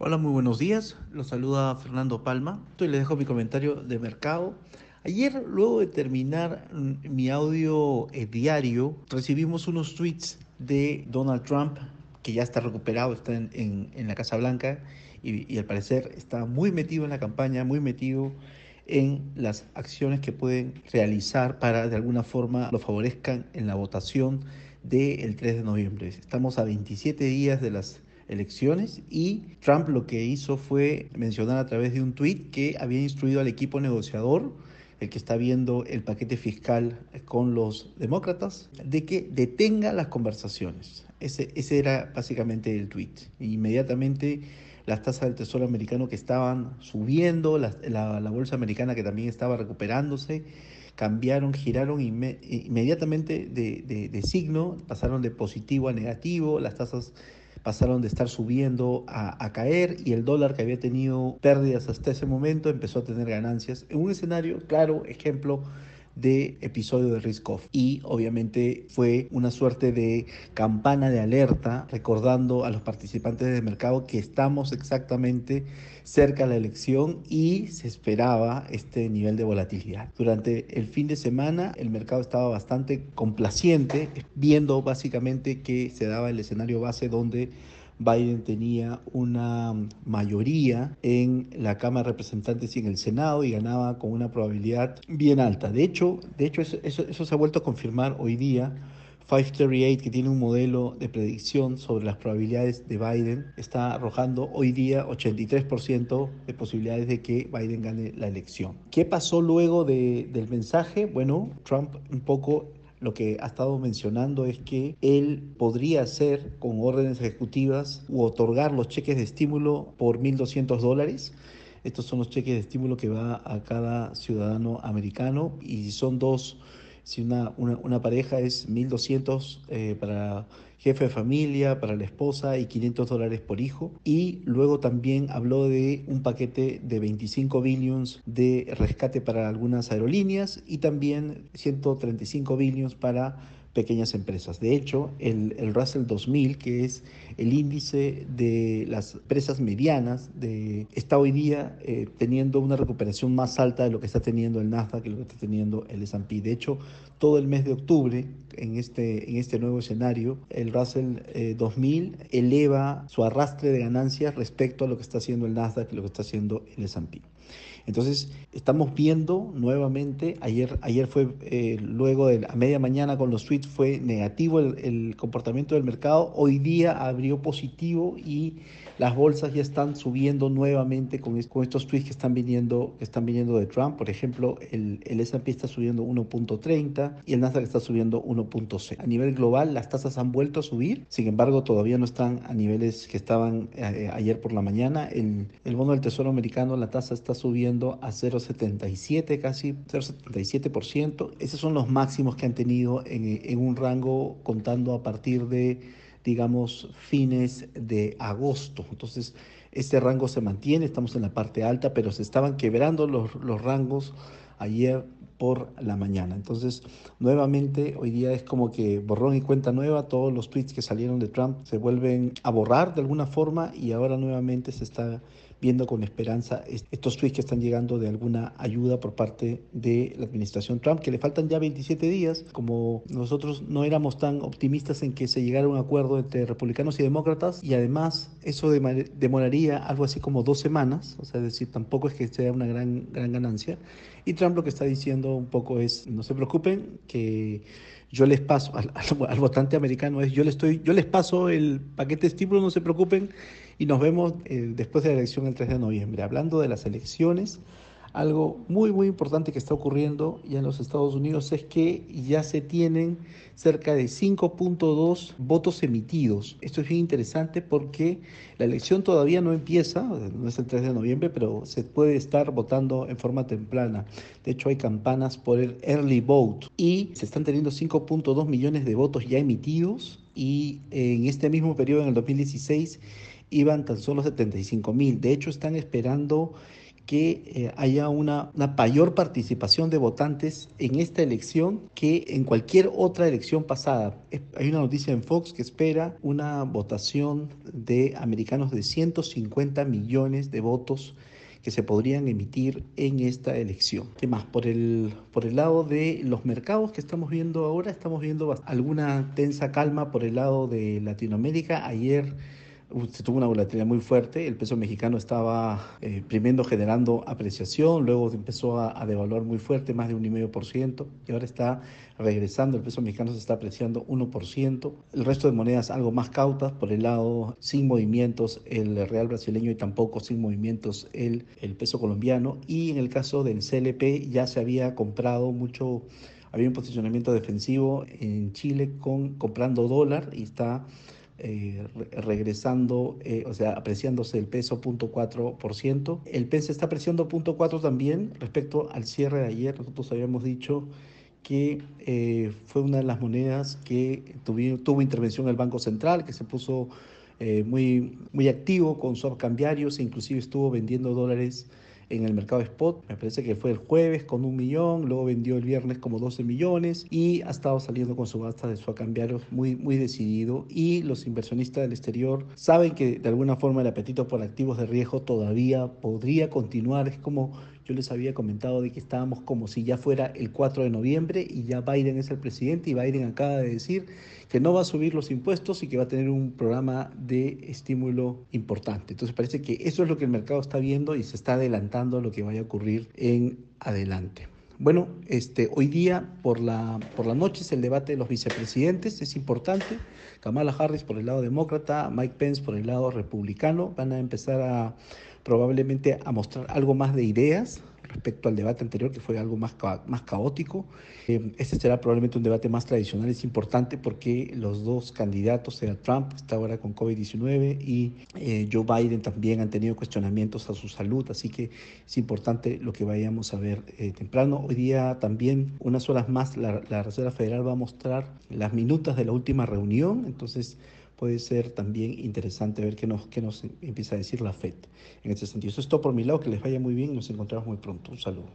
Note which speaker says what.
Speaker 1: Hola, muy buenos días. Los saluda Fernando Palma. Y les dejo mi comentario de mercado. Ayer, luego de terminar mm, mi audio eh, diario, recibimos unos tweets de Donald Trump, que ya está recuperado, está en, la Casa Blanca y, y, al parecer está muy metido en la campaña, muy metido en las acciones que pueden realizar para de alguna forma lo favorezcan en la votación del 3 de noviembre. Estamos a 27 días de las elecciones y Trump lo que hizo fue mencionar a través de un tuit que había instruido al equipo negociador el que está viendo el paquete fiscal con los demócratas, de que detenga las conversaciones. Ese, ese era básicamente el tuit. Inmediatamente las tasas del Tesoro americano que estaban subiendo, la, la, bolsa americana que también estaba recuperándose, cambiaron, giraron inmediatamente de, de, de signo, pasaron de positivo a negativo, las tasas pasaron de estar subiendo a, caer y el dólar que había tenido pérdidas hasta ese momento empezó a tener ganancias. En un escenario, claro, ejemplo de episodio de Risk Off. Y obviamente fue una suerte de campana de alerta recordando a los participantes del mercado que estamos exactamente cerca de la elección y se esperaba este nivel de volatilidad. Durante el fin de semana el mercado estaba bastante complaciente, viendo básicamente que se daba el escenario base donde Biden tenía una mayoría en la Cámara de Representantes y en el Senado y ganaba con una probabilidad bien alta. De hecho, de hecho eso, se ha vuelto a confirmar hoy día. 538, que tiene un modelo de predicción sobre las probabilidades de Biden, está arrojando hoy día 83% de posibilidades de que Biden gane la elección. ¿Qué pasó luego de, del mensaje? Bueno, Trump un poco lo que ha estado mencionando es que él podría hacer con órdenes ejecutivas u otorgar los cheques de estímulo por 1.200 dólares. Estos son los cheques de estímulo que va a cada ciudadano americano y son dos, si una, una, pareja es 1.200 eh, para jefe de familia, para la esposa y 500 dólares por hijo. Y luego también habló de un paquete de 25 billions de rescate para algunas aerolíneas y también 135 billions para pequeñas empresas. De hecho, el, el, Russell 2000, que es el índice de las empresas medianas, de, está hoy día eh, teniendo una recuperación más alta de lo que está teniendo el Nasdaq y lo que está teniendo el S&P. De hecho, todo el mes de octubre, en este, en este nuevo escenario, el Russell 2000 eh, eleva su arrastre de ganancias respecto a lo que está haciendo el Nasdaq y lo que está haciendo el S&P. Entonces, estamos viendo nuevamente, ayer, ayer fue, eh, luego de a media mañana con los tweets fue negativo el, el, comportamiento del mercado, hoy día abrió positivo y las bolsas ya están subiendo nuevamente con, con estos tweets que están viniendo, que están viniendo de Trump. Por ejemplo, el, el S&P está subiendo 1.30 y el Nasdaq está subiendo 1.6. A nivel global, las tasas han vuelto a subir, sin embargo, todavía no están a niveles que estaban eh, ayer por la mañana. El, el bono del Tesoro americano, la tasa está subiendo a 0.77, casi 0.77%. Esos son los máximos que han tenido en, en un rango contando a partir de digamos, fines de agosto. Entonces, este rango se mantiene, estamos en la parte alta, pero se estaban quebrando los, los rangos ayer por la mañana. Entonces, nuevamente, hoy día es como que borrón y cuenta nueva, todos los tweets que salieron de Trump se vuelven a borrar de alguna forma y ahora nuevamente se está viendo con esperanza estos tweets que están llegando de alguna ayuda por parte de la administración Trump, que le faltan ya 27 días, como nosotros no éramos tan optimistas en que se llegara a un acuerdo entre republicanos y demócratas, y además eso demoraría algo así como dos semanas, o sea, es decir, tampoco es que sea una gran, gran ganancia. Y Trump lo que está diciendo un poco es, no se preocupen, que yo les paso al, al, votante americano es yo les estoy yo les paso el paquete de estímulo no se preocupen y nos vemos eh, después de la elección el 3 de noviembre hablando de las elecciones algo muy, muy importante que está ocurriendo ya en los Estados Unidos es que ya se tienen cerca de 5.2 votos emitidos. Esto es bien interesante porque la elección todavía no empieza, no es el 3 de noviembre, pero se puede estar votando en forma temprana. De hecho, hay campanas por el early vote y se están teniendo 5.2 millones de votos ya emitidos y en este mismo periodo, en el 2016, iban tan solo 75 mil. De hecho, están esperando que eh, haya una, una mayor participación de votantes en esta elección que en cualquier otra elección pasada. Hay una noticia en Fox que espera una votación de americanos de 150 millones de votos que se podrían emitir en esta elección. ¿Qué más? Por el, por el lado de los mercados que estamos viendo ahora, estamos viendo alguna tensa calma por el lado de Latinoamérica. Ayer se tuvo una volatilidad muy fuerte, el peso mexicano estaba eh, primero generando apreciación, luego empezó a, devaluar muy fuerte, más de un 1,5%, y ahora está regresando, el peso mexicano se está apreciando 1%, el resto de monedas algo más cautas, por el lado sin movimientos el real brasileño y tampoco sin movimientos el, el peso colombiano, y en el caso del CLP ya se había comprado mucho había un posicionamiento defensivo en Chile con comprando dólar y está eh, regresando, eh, o sea, apreciándose el peso 0.4%. El PEN está apreciando 0.4 también respecto al cierre de ayer. Nosotros habíamos dicho que eh, fue una de las monedas que tuvo, tuvo intervención el Banco Central, que se puso muy, muy activo con sus cambiarios e inclusive estuvo vendiendo dólares en el mercado spot. Me parece que fue el jueves con un millón, luego vendió el viernes como 12 millones y ha estado saliendo con subasta de su cambiarios muy, muy decidido. Y los inversionistas del exterior saben que de alguna forma el apetito por activos de riesgo todavía podría continuar. Es como yo les había comentado de que estábamos como si ya fuera el 4 de noviembre y ya Biden es el presidente y Biden acaba de decir que no va a subir los impuestos y que va a tener un programa de estímulo importante. Entonces parece que eso es lo que el mercado está viendo y se está adelantando a lo que vaya a ocurrir en adelante. Bueno, este, hoy día por la, por la noche es el debate de los vicepresidentes, es importante. Kamala Harris por el lado demócrata, Mike Pence por el lado republicano, van a empezar a probablemente a mostrar algo más de ideas respecto al debate anterior, que fue algo más, más caótico. Eh, este será probablemente un debate más tradicional, es importante porque los dos candidatos, sea Trump, está ahora con COVID-19, y eh, Joe Biden también han tenido cuestionamientos a su salud, así que es importante lo que vayamos a ver eh, temprano. Hoy día también, unas horas más, la, la Reserva Federal va a mostrar las minutas de la última reunión, entonces puede ser también interesante ver qué nos, qué nos empieza a decir la FED en este sentido. Eso es todo por mi lado, que les vaya muy bien nos encontramos muy pronto. Un saludo.